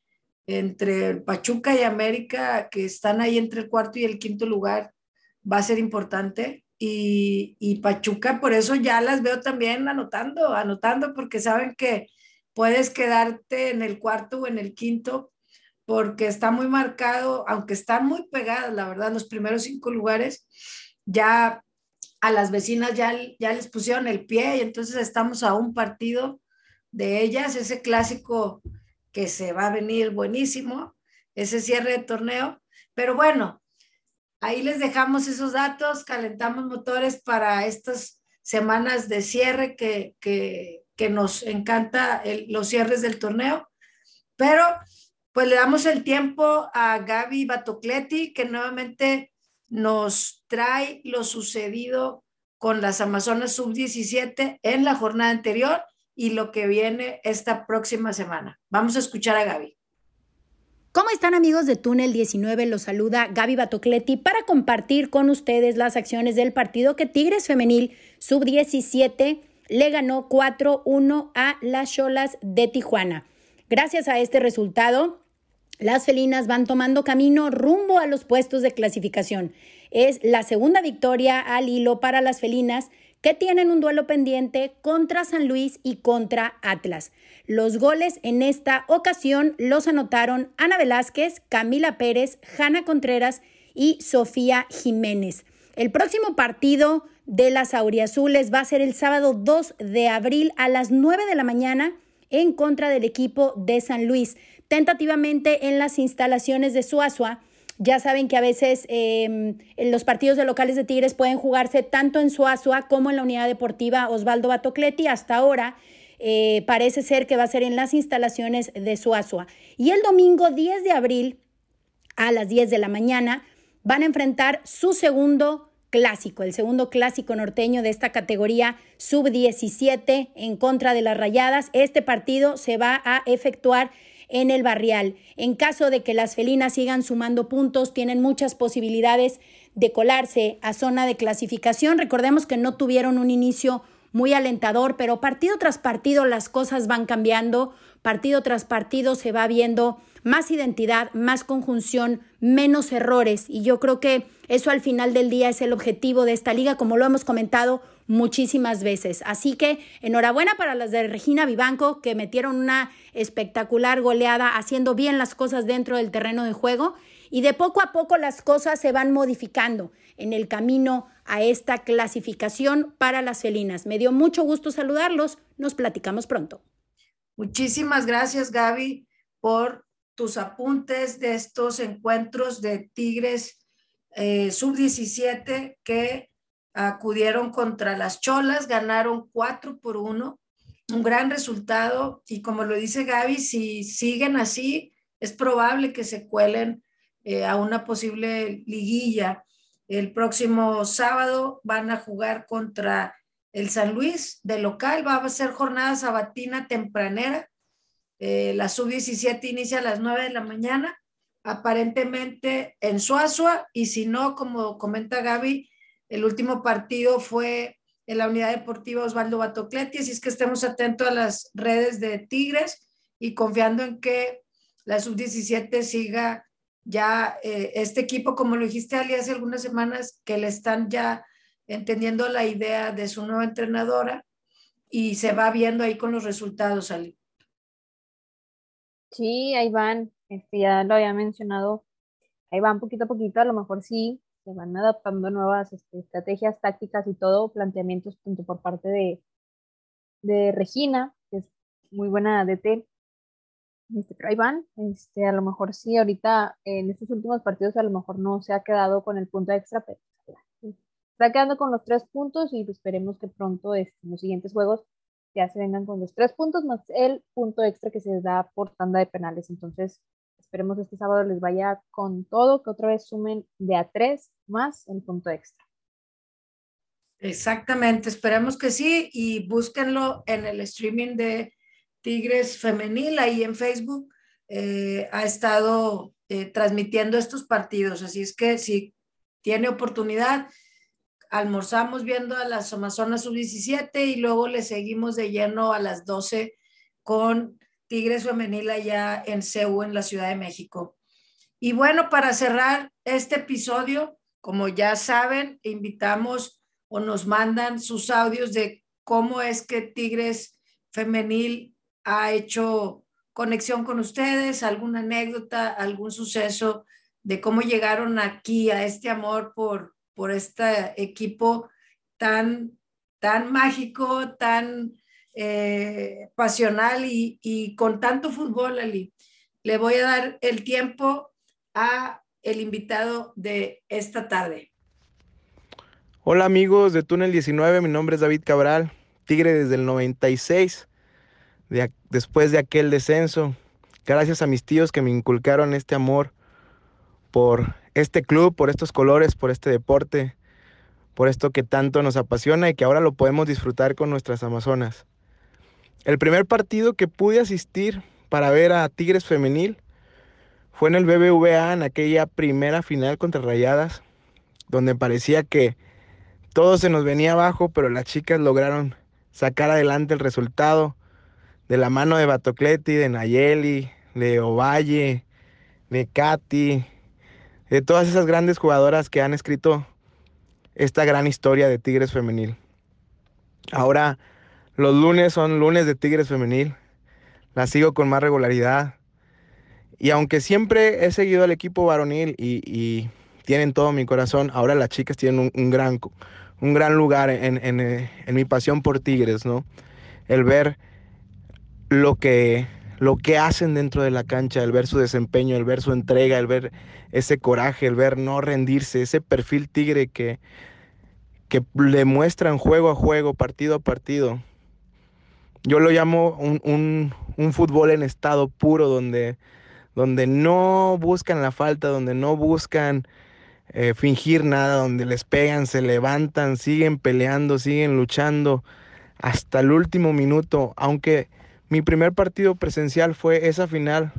entre Pachuca y América, que están ahí entre el cuarto y el quinto lugar, va a ser importante. Y, y, Pachuca, por eso ya las veo también anotando, anotando, porque saben que puedes quedarte en el cuarto o en el quinto, porque está muy marcado, aunque están muy pegadas, la verdad, los primeros cinco lugares, ya a las vecinas ya, ya les pusieron el pie y entonces estamos a un partido de ellas, ese clásico que se va a venir buenísimo, ese cierre de torneo. Pero bueno, ahí les dejamos esos datos, calentamos motores para estas semanas de cierre que, que, nos encanta los cierres del torneo. Pero pues le damos el tiempo a Gaby Batocleti, que nuevamente nos trae lo sucedido con las Amazonas Sub-17 en la jornada anterior y lo que viene esta próxima semana. Vamos a escuchar a Gaby. ¿Cómo están amigos de Túnel 19? Los saluda Gaby Batocleti para compartir con ustedes las acciones del partido que Tigres Femenil Sub-17 le ganó 4-1 a las Cholas de Tijuana. Gracias a este resultado, las felinas van tomando camino rumbo a los puestos de clasificación. Es la segunda victoria al hilo para las felinas que tienen un duelo pendiente contra San Luis y contra Atlas. Los goles en esta ocasión los anotaron Ana Velázquez, Camila Pérez, Jana Contreras y Sofía Jiménez. El próximo partido de las Auriazules va a ser el sábado 2 de abril a las 9 de la mañana en contra del equipo de San Luis, tentativamente en las instalaciones de Suazua ya saben que a veces em, los partidos de locales de Tigres pueden jugarse tanto en Suazua como en la unidad deportiva Osvaldo Batocleti. Hasta ahora eh, parece ser que va a ser en las instalaciones de Suazua. Y el domingo 10 de abril a las 10 de la mañana van a enfrentar su segundo clásico, el segundo clásico norteño de esta categoría sub-17 en contra de las Rayadas. Este partido se va a efectuar en el barrial. En caso de que las felinas sigan sumando puntos, tienen muchas posibilidades de colarse a zona de clasificación. Recordemos que no tuvieron un inicio muy alentador, pero partido tras partido las cosas van cambiando, partido tras partido se va viendo más identidad, más conjunción, menos errores y yo creo que eso al final del día es el objetivo de esta liga, como lo hemos comentado muchísimas veces. Así que enhorabuena para las de Regina Vivanco que metieron una espectacular goleada haciendo bien las cosas dentro del terreno de juego y de poco a poco las cosas se van modificando en el camino a esta clasificación para las felinas. Me dio mucho gusto saludarlos. Nos platicamos pronto. Muchísimas gracias, Gaby, por tus apuntes de estos encuentros de Tigres eh, sub-17 que acudieron contra las Cholas, ganaron 4 por 1, un gran resultado y como lo dice Gaby, si siguen así, es probable que se cuelen eh, a una posible liguilla. El próximo sábado van a jugar contra el San Luis de local, va a ser jornada sabatina tempranera. Eh, la sub-17 inicia a las 9 de la mañana, aparentemente en Suazua, y si no, como comenta Gaby, el último partido fue en la unidad deportiva Osvaldo Batocletti, así es que estemos atentos a las redes de Tigres y confiando en que la sub-17 siga ya eh, este equipo, como lo dijiste Ali hace algunas semanas, que le están ya entendiendo la idea de su nueva entrenadora y se va viendo ahí con los resultados, Ali. Sí, ahí van, este, ya lo había mencionado, ahí van poquito a poquito, a lo mejor sí, se van adaptando nuevas este, estrategias, tácticas y todo, planteamientos tanto por parte de, Regina, que es muy buena DT, este, ahí van, este, a lo mejor sí, ahorita en estos últimos partidos a lo mejor no se ha quedado con el punto extra, pero está quedando con los tres puntos y esperemos que pronto este, en los siguientes juegos ya se vengan con los tres puntos más el punto extra que se da por tanda de penales. Entonces, esperemos este sábado les vaya con todo, que otra vez sumen de a tres más el punto extra. Exactamente, esperemos que sí y búsquenlo en el streaming de Tigres Femenil, ahí en Facebook, eh, ha estado eh, transmitiendo estos partidos. Así es que si tiene oportunidad, almorzamos viendo a las Amazonas Sub-17 y luego le seguimos de lleno a las 12 con Tigres Femenil allá en CEU, en la Ciudad de México. Y bueno, para cerrar este episodio, como ya saben, invitamos o nos mandan sus audios de cómo es que Tigres Femenil ha hecho conexión con ustedes, alguna anécdota, algún suceso de cómo llegaron aquí a este amor por, por este equipo tan, tan mágico, tan eh, pasional y, y, con tanto fútbol, Ali. Le voy a dar el tiempo a el invitado de esta tarde. Hola amigos de Túnel 19, mi nombre es David Cabral, Tigre desde el 96 después de aquel descenso, gracias a mis tíos que me inculcaron este amor por este club, por estos colores, por este deporte, por esto que tanto nos apasiona y que ahora lo podemos disfrutar con nuestras Amazonas. El primer partido que pude asistir para ver a Tigres Femenil fue en el BBVA en aquella primera final contra Rayadas, donde parecía que todo se nos venía abajo, pero las chicas lograron sacar adelante el resultado de la mano de Batocleti, de Nayeli, de Ovalle, de Katy, de todas esas grandes jugadoras que han escrito esta gran historia de Tigres Femenil. Ahora los lunes son lunes de Tigres Femenil, la sigo con más regularidad. Y aunque siempre he seguido al equipo varonil y, tienen todo mi corazón, ahora las chicas tienen un, gran, un gran lugar en, en mi pasión por Tigres, ¿no? El ver lo que, lo que hacen dentro de la cancha, el ver su desempeño, el ver su entrega, el ver ese coraje, el ver no rendirse, ese perfil tigre que, que le muestran juego a juego, partido a partido. Yo lo llamo un, fútbol en estado puro, donde, donde no buscan la falta, donde no buscan eh, fingir nada, donde les pegan, se levantan, siguen peleando, siguen luchando hasta el último minuto, aunque mi primer partido presencial fue esa final.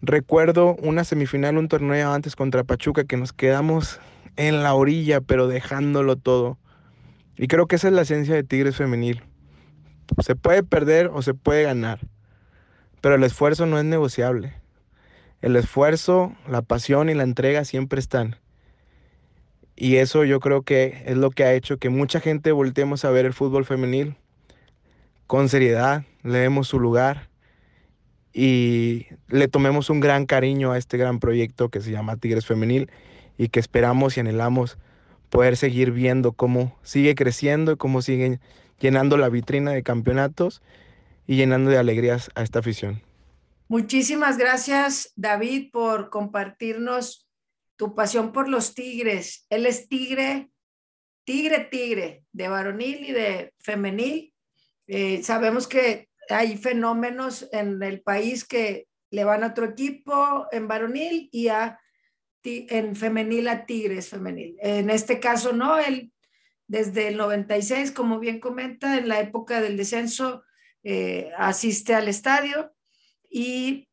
Recuerdo una semifinal, un torneo antes contra Pachuca que nos quedamos en la orilla, pero dejándolo todo. Y creo que esa es la esencia de Tigres Femenil. Se puede perder o se puede ganar, pero el esfuerzo no es negociable. El esfuerzo, la pasión y la entrega siempre están. Y eso yo creo que es lo que ha hecho que mucha gente volteemos a ver el fútbol femenil con seriedad, le demos su lugar y le tomemos un gran cariño a este gran proyecto que se llama Tigres Femenil y que esperamos y anhelamos poder seguir viendo cómo sigue creciendo y cómo siguen llenando la vitrina de campeonatos y llenando de alegrías a esta afición. Muchísimas gracias, David, por compartirnos tu pasión por los tigres. Él es tigre, tigre, tigre, de varonil y de femenil. Eh, sabemos que hay fenómenos en el país que le van a otro equipo en varonil y a, en femenil a tigres femenil. En este caso no, él desde el 96, como bien comenta, en la época del descenso, eh, asiste al estadio y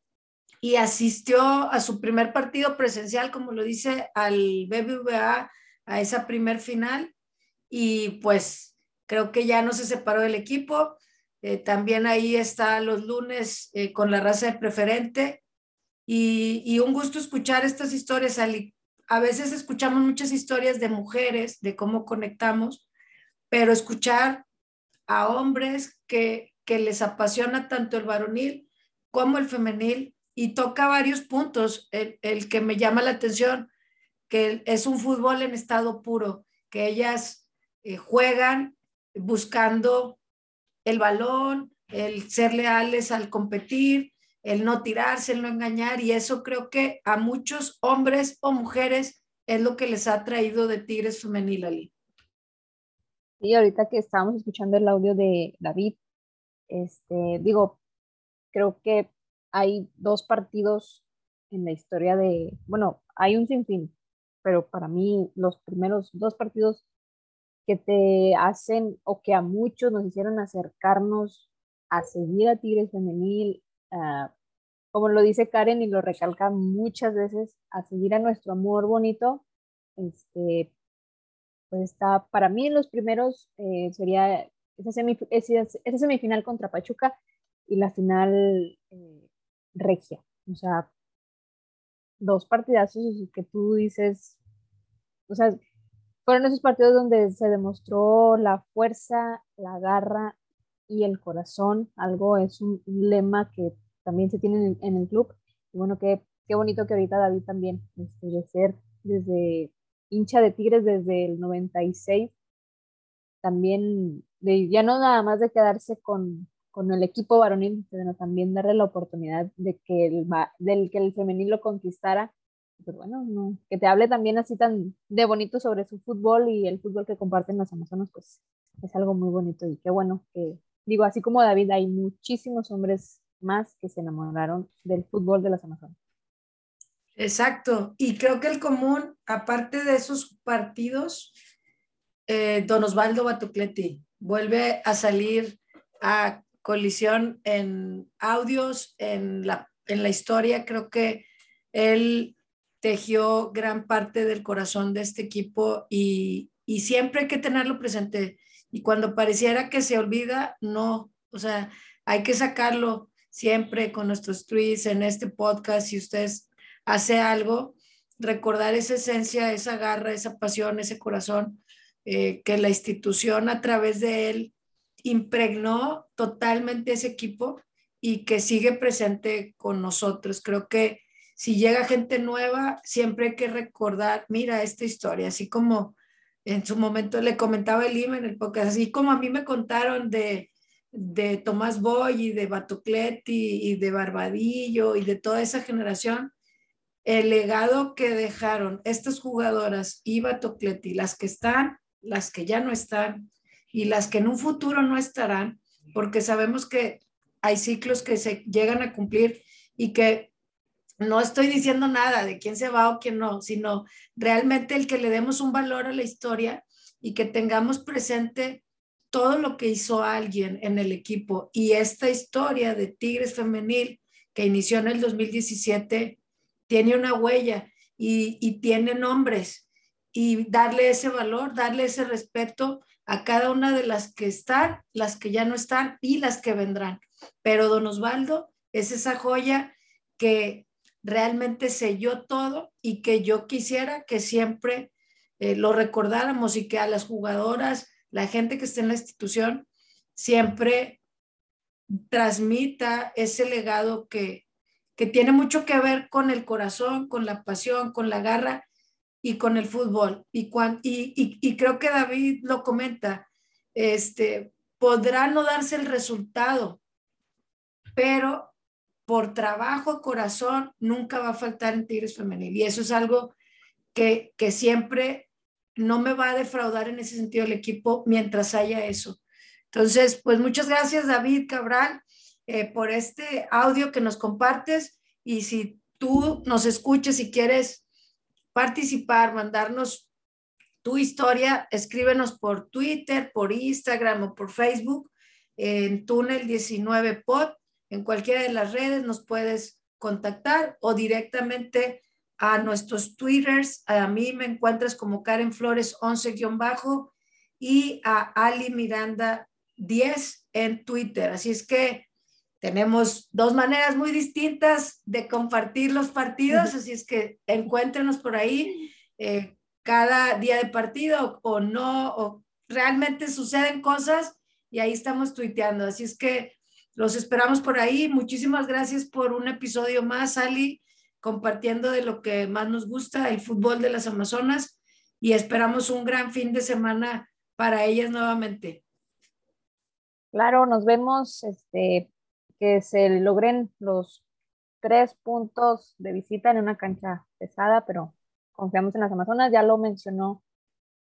y asistió a su primer partido presencial, como lo dice, al BBVA, a esa primer final. Y pues creo que ya no se separó del equipo. Eh, también ahí está los lunes eh, con la raza de preferente. Y, un gusto escuchar estas historias. A veces escuchamos muchas historias de mujeres, de cómo conectamos, pero escuchar a hombres que, que les apasiona tanto el varonil como el femenil y toca varios puntos. El, que me llama la atención, que es un fútbol en estado puro, que ellas eh, juegan buscando el balón, el ser leales al competir, el no tirarse, el no engañar, y eso creo que a muchos hombres o mujeres es lo que les ha traído de Tigres Femenil, Ali. Y ahorita que estábamos escuchando el audio de David, este, digo, creo que hay dos partidos en la historia de, bueno, hay un sinfín, pero para mí los primeros dos partidos que te hacen o que a muchos nos hicieron acercarnos a seguir a Tigres Femenil, como lo dice Karen y lo recalca muchas veces, a seguir a nuestro amor bonito, este, pues está, para mí los primeros eh, sería esa, esa, semifinal contra Pachuca y la final eh, regia. O sea, dos partidazos que tú dices, o sea, fueron esos partidos donde se demostró la fuerza, la garra y el corazón. Algo es un, lema que también se tiene en, el club. Y bueno, qué, qué bonito que ahorita David también, este, de ser desde hincha de Tigres desde el 96, también ya no nada más de quedarse con, con el equipo varonil, sino también darle la oportunidad de que el, del que el femenil lo conquistara. Pues bueno, no, que te hable también así tan de bonito sobre su fútbol y el fútbol que comparten los amazonas, pues es algo muy bonito y qué bueno que, digo, así como David, hay muchísimos hombres más que se enamoraron del fútbol de las amazonas. Exacto, y creo que el común, aparte de esos partidos, eh, Don Osvaldo Batucletti vuelve a salir a colisión en audios, en la, en la historia. Creo que él tejió gran parte del corazón de este equipo y, y siempre hay que tenerlo presente. Y cuando pareciera que se olvida, no, o sea, hay que sacarlo siempre con nuestros tweets en este podcast. Si usted hace algo, recordar esa esencia, esa garra, esa pasión, ese corazón eh, que la institución a través de él impregnó totalmente ese equipo y que sigue presente con nosotros. Creo que si llega gente nueva, siempre hay que recordar, mira esta historia, así como en su momento le comentaba el IMA en el podcast, así como a mí me contaron de, de Tomás Boy y de Batucletti y de Barbadillo y de toda esa generación, el legado que dejaron estas jugadoras y Batucletti, las que están, las que ya no están, y las que en un futuro no estarán, porque sabemos que hay ciclos que se llegan a cumplir y que no estoy diciendo nada de quién se va o quién no, sino realmente el que le demos un valor a la historia y que tengamos presente todo lo que hizo alguien en el equipo y esta historia de Tigres Femenil que inició en el 2017 tiene una huella y, y tiene nombres y darle ese valor, darle ese respeto a cada una de las que están, las que ya no están y las que vendrán. Pero don Osvaldo es esa joya que realmente selló todo y que yo quisiera que siempre eh, lo recordáramos y que a las jugadoras, la gente que esté en la institución, siempre transmita ese legado que, que tiene mucho que ver con el corazón, con la pasión, con la garra y con el fútbol. Y, y, y, creo que David lo comenta, este, podrá no darse el resultado, pero por trabajo, corazón, nunca va a faltar en Tigres Femenil. Y eso es algo que, que siempre no me va a defraudar en ese sentido el equipo mientras haya eso. Entonces, pues muchas gracias David Cabral eh, por este audio que nos compartes y si tú nos escuchas y quieres participar, mandarnos tu historia, escríbenos por Twitter, por Instagram o por Facebook en Túnel 19 Pod. En cualquiera de las redes nos puedes contactar o directamente a nuestros Twitters. A mí me encuentras como Karen Flores 11-bajo y a Ali Miranda 10 en Twitter. Así es que tenemos dos maneras muy distintas de compartir los partidos, así es que encuéntrenos por ahí eh, cada día de partido o no, o realmente suceden cosas y ahí estamos tuiteando. Así es que los esperamos por ahí. Muchísimas gracias por un episodio más, Ali, compartiendo de lo que más nos gusta, el fútbol de las Amazonas, y esperamos un gran fin de semana para ellas nuevamente. Claro, nos vemos este, que se logren los tres puntos de visita en una cancha pesada, pero confiamos en las Amazonas. Ya lo mencionó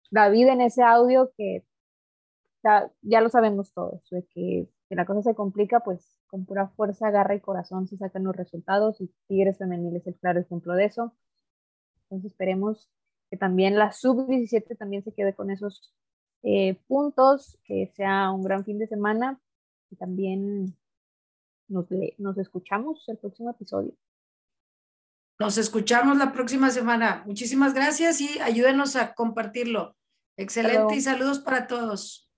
David en ese audio que ya, lo sabemos todos, de que, que, la cosa se complica, pues con pura fuerza, garra y corazón se sacan los resultados y Tigres Femenil es el claro ejemplo de eso. Entonces esperemos que también la sub-17 también se quede con esos eh, puntos, que sea un gran fin de semana y también nos, nos escuchamos el próximo episodio. Nos escuchamos la próxima semana. Muchísimas gracias y ayúdenos a compartirlo. Excelente y saludos para todos.